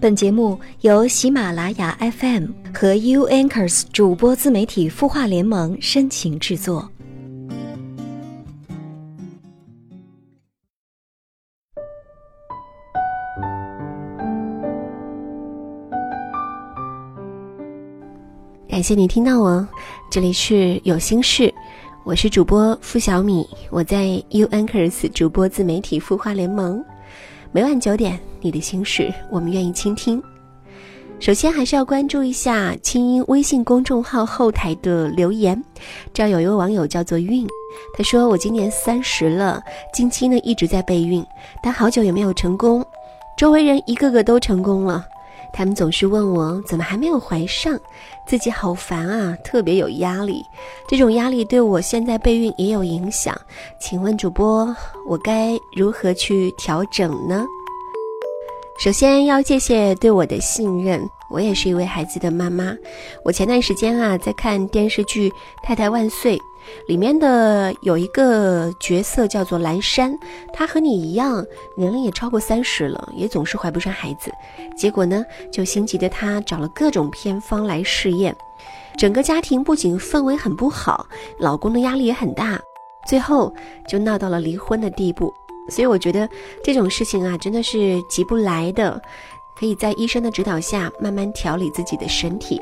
本节目由喜马拉雅 FM 和 U Anchors 主播自媒体孵化联盟深情制作。感谢你听到我，这里是有心事，我是主播付小米，我在 U Anchors 主播自媒体孵化联盟。每晚九点，你的心事我们愿意倾听。首先还是要关注一下清音微信公众号后台的留言。这有一位网友叫做韵，他说：“我今年三十了，近期呢一直在备孕，但好久也没有成功。周围人一个个都成功了，他们总是问我怎么还没有怀上，自己好烦啊，特别有压力。这种压力对我现在备孕也有影响。请问主播，我该如何去调整呢？”首先要谢谢对我的信任，我也是一位孩子的妈妈。我前段时间啊在看电视剧《太太万岁》，里面的有一个角色叫做蓝山，她和你一样，年龄也超过三十了，也总是怀不上孩子。结果呢，就心急的她找了各种偏方来试验，整个家庭不仅氛围很不好，老公的压力也很大，最后就闹到了离婚的地步。所以我觉得这种事情啊，真的是急不来的，可以在医生的指导下慢慢调理自己的身体。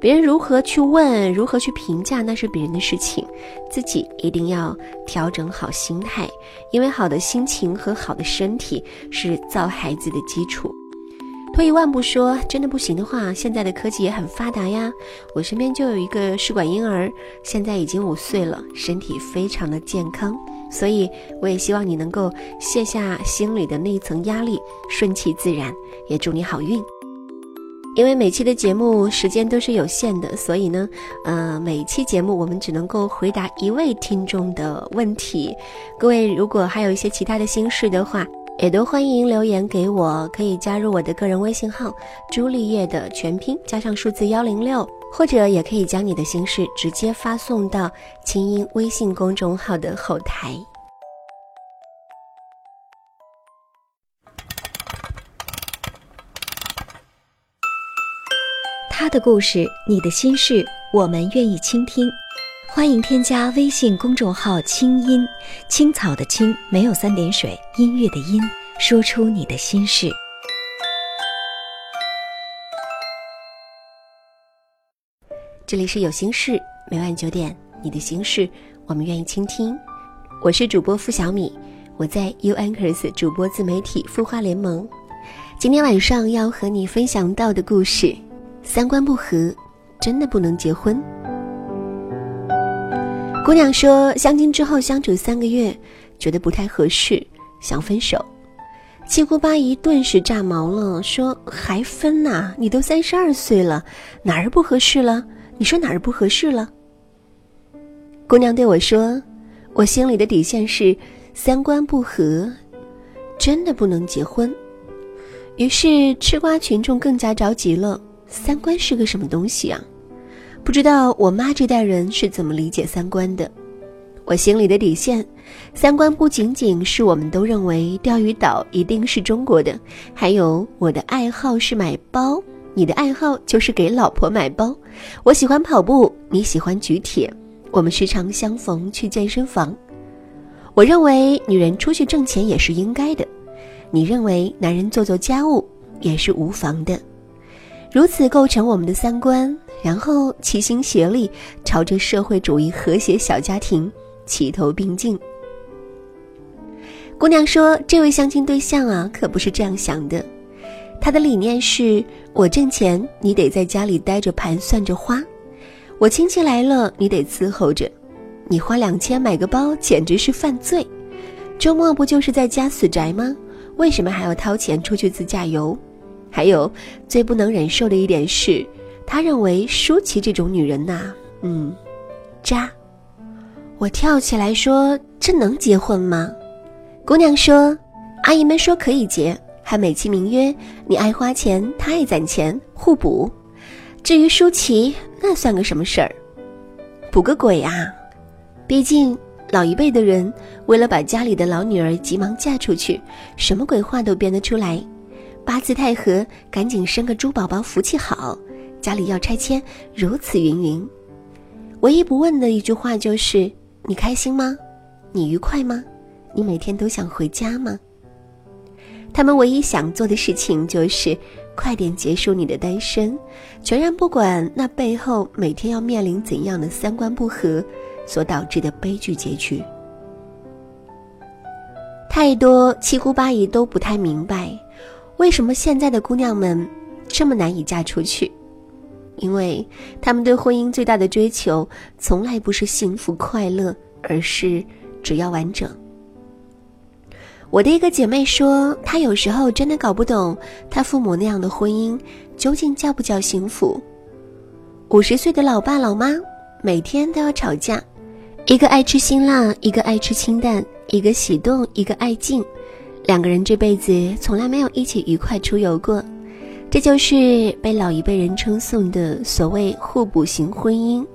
别人如何去问，如何去评价，那是别人的事情，自己一定要调整好心态，因为好的心情和好的身体是造孩子的基础。退一万步说，真的不行的话，现在的科技也很发达呀。我身边就有一个试管婴儿，现在已经五岁了，身体非常的健康。所以，我也希望你能够卸下心里的那一层压力，顺其自然。也祝你好运。因为每期的节目时间都是有限的，所以呢，呃，每一期节目我们只能够回答一位听众的问题。各位如果还有一些其他的心事的话，也都欢迎留言给我，可以加入我的个人微信号“朱丽叶”的全拼加上数字幺零六。或者也可以将你的心事直接发送到清音微信公众号的后台。他的故事，你的心事，我们愿意倾听。欢迎添加微信公众号“清音青草”的青没有三点水，音乐的音，说出你的心事。这里是有心事，每晚九点，你的心事我们愿意倾听。我是主播付小米，我在 U Anchors 主播自媒体孵化联盟。今天晚上要和你分享到的故事，三观不合，真的不能结婚。姑娘说，相亲之后相处三个月，觉得不太合适，想分手。七姑八姨顿时炸毛了，说还分呐？你都三十二岁了，哪儿不合适了？你说哪儿不合适了？姑娘对我说：“我心里的底线是三观不合，真的不能结婚。”于是吃瓜群众更加着急了：三观是个什么东西啊？不知道我妈这代人是怎么理解三观的？我心里的底线，三观不仅仅是我们都认为钓鱼岛一定是中国的，还有我的爱好是买包。你的爱好就是给老婆买包，我喜欢跑步，你喜欢举铁，我们时常相逢去健身房。我认为女人出去挣钱也是应该的，你认为男人做做家务也是无妨的，如此构成我们的三观，然后齐心协力朝着社会主义和谐小家庭齐头并进。姑娘说：“这位相亲对象啊，可不是这样想的。”他的理念是：我挣钱，你得在家里待着盘算着花；我亲戚来了，你得伺候着。你花两千买个包，简直是犯罪。周末不就是在家死宅吗？为什么还要掏钱出去自驾游？还有最不能忍受的一点是，他认为舒淇这种女人呐，嗯，渣。我跳起来说：“这能结婚吗？”姑娘说：“阿姨们说可以结。”还美其名曰你爱花钱，他爱攒钱，互补。至于舒淇，那算个什么事儿？补个鬼啊！毕竟老一辈的人为了把家里的老女儿急忙嫁出去，什么鬼话都编得出来。八字太合，赶紧生个猪宝宝，福气好；家里要拆迁，如此云云。唯一不问的一句话就是：你开心吗？你愉快吗？你每天都想回家吗？他们唯一想做的事情就是快点结束你的单身，全然不管那背后每天要面临怎样的三观不合所导致的悲剧结局。太多七姑八姨都不太明白，为什么现在的姑娘们这么难以嫁出去，因为他们对婚姻最大的追求从来不是幸福快乐，而是只要完整。我的一个姐妹说，她有时候真的搞不懂，她父母那样的婚姻究竟叫不叫幸福。五十岁的老爸老妈每天都要吵架，一个爱吃辛辣，一个爱吃清淡，一个喜动，一个爱静，两个人这辈子从来没有一起愉快出游过，这就是被老一辈人称颂的所谓互补型婚姻。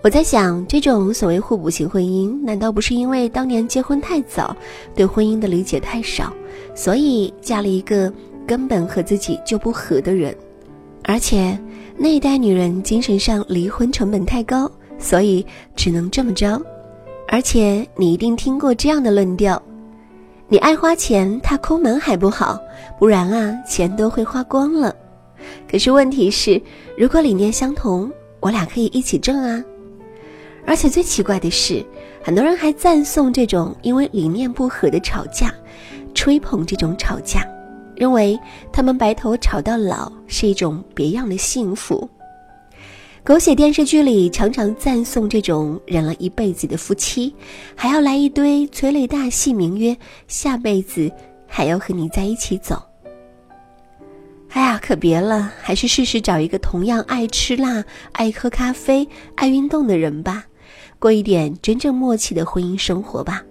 我在想，这种所谓互补型婚姻，难道不是因为当年结婚太早，对婚姻的理解太少，所以嫁了一个根本和自己就不合的人？而且那一代女人精神上离婚成本太高，所以只能这么着。而且你一定听过这样的论调：你爱花钱，他抠门还不好，不然啊，钱都会花光了。可是问题是，如果理念相同，我俩可以一起挣啊。而且最奇怪的是，很多人还赞颂这种因为理念不合的吵架，吹捧这种吵架，认为他们白头吵到老是一种别样的幸福。狗血电视剧里常常赞颂这种忍了一辈子的夫妻，还要来一堆催泪大戏，名曰下辈子还要和你在一起走。哎呀，可别了，还是试试找一个同样爱吃辣、爱喝咖啡、爱运动的人吧。过一点真正默契的婚姻生活吧。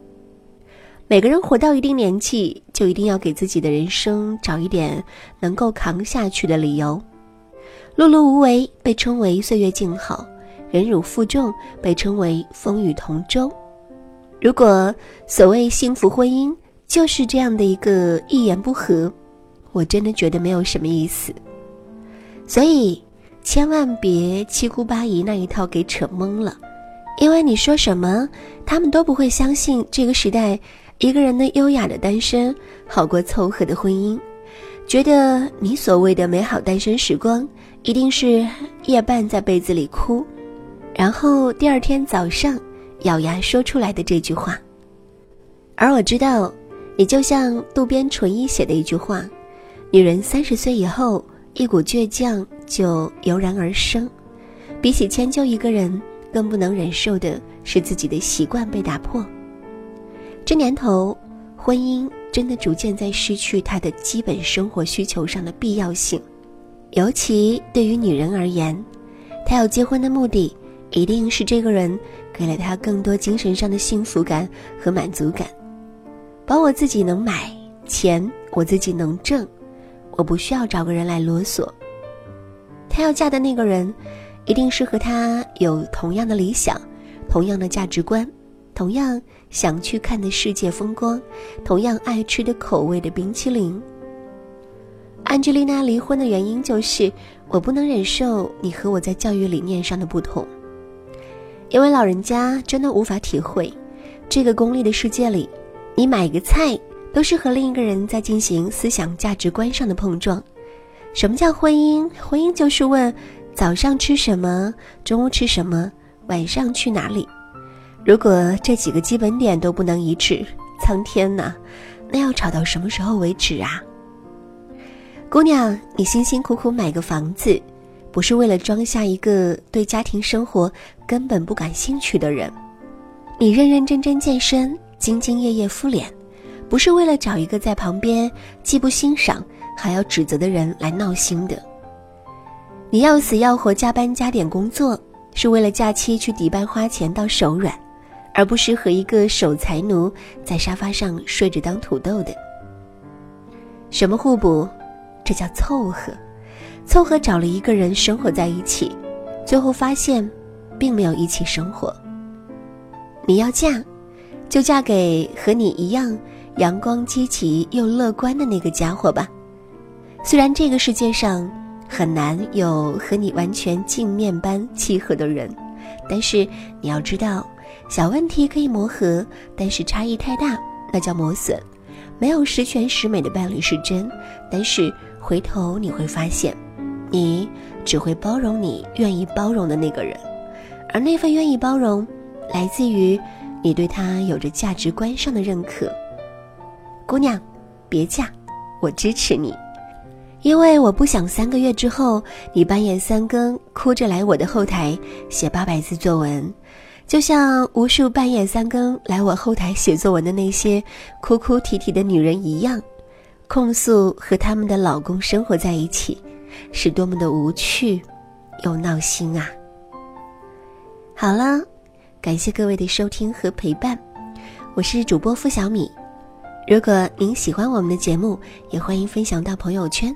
每个人活到一定年纪，就一定要给自己的人生找一点能够扛下去的理由。碌碌无为被称为岁月静好，忍辱负重被称为风雨同舟。如果所谓幸福婚姻就是这样的一个一言不合，我真的觉得没有什么意思。所以千万别七姑八姨那一套给扯懵了。因为你说什么，他们都不会相信这个时代一个人的优雅的单身好过凑合的婚姻，觉得你所谓的美好单身时光一定是夜半在被子里哭，然后第二天早上咬牙说出来的这句话。而我知道，你就像渡边淳一写的一句话：“女人三十岁以后，一股倔强就油然而生，比起迁就一个人。”更不能忍受的是自己的习惯被打破。这年头，婚姻真的逐渐在失去它的基本生活需求上的必要性。尤其对于女人而言，她要结婚的目的，一定是这个人给了她更多精神上的幸福感和满足感。保我自己能买钱，我自己能挣，我不需要找个人来啰嗦。她要嫁的那个人。一定是和他有同样的理想，同样的价值观，同样想去看的世界风光，同样爱吃的口味的冰淇淋。安吉丽娜离婚的原因就是我不能忍受你和我在教育理念上的不同，因为老人家真的无法体会，这个功利的世界里，你买个菜都是和另一个人在进行思想价值观上的碰撞。什么叫婚姻？婚姻就是问。早上吃什么？中午吃什么？晚上去哪里？如果这几个基本点都不能一致，苍天呐，那要吵到什么时候为止啊？姑娘，你辛辛苦苦买个房子，不是为了装下一个对家庭生活根本不感兴趣的人；你认认真真健身，兢兢业业敷脸，不是为了找一个在旁边既不欣赏还要指责的人来闹心的。你要死要活加班加点工作，是为了假期去迪拜花钱到手软，而不是和一个守财奴在沙发上睡着当土豆的。什么互补？这叫凑合。凑合找了一个人生活在一起，最后发现，并没有一起生活。你要嫁，就嫁给和你一样阳光积极又乐观的那个家伙吧，虽然这个世界上很难有和你完全镜面般契合的人，但是你要知道，小问题可以磨合，但是差异太大，那叫磨损。没有十全十美的伴侣是真，但是回头你会发现，你只会包容你愿意包容的那个人，而那份愿意包容，来自于你对他有着价值观上的认可。姑娘，别嫁，我支持你，因为我不想三个月之后你半夜三更哭着来我的后台写八百字作文。就像无数半夜三更来我后台写作文的那些哭哭啼啼的女人一样，控诉和他们的老公生活在一起，是多么的无趣，又闹心啊！好了，感谢各位的收听和陪伴，我是主播付小米。如果您喜欢我们的节目，也欢迎分享到朋友圈。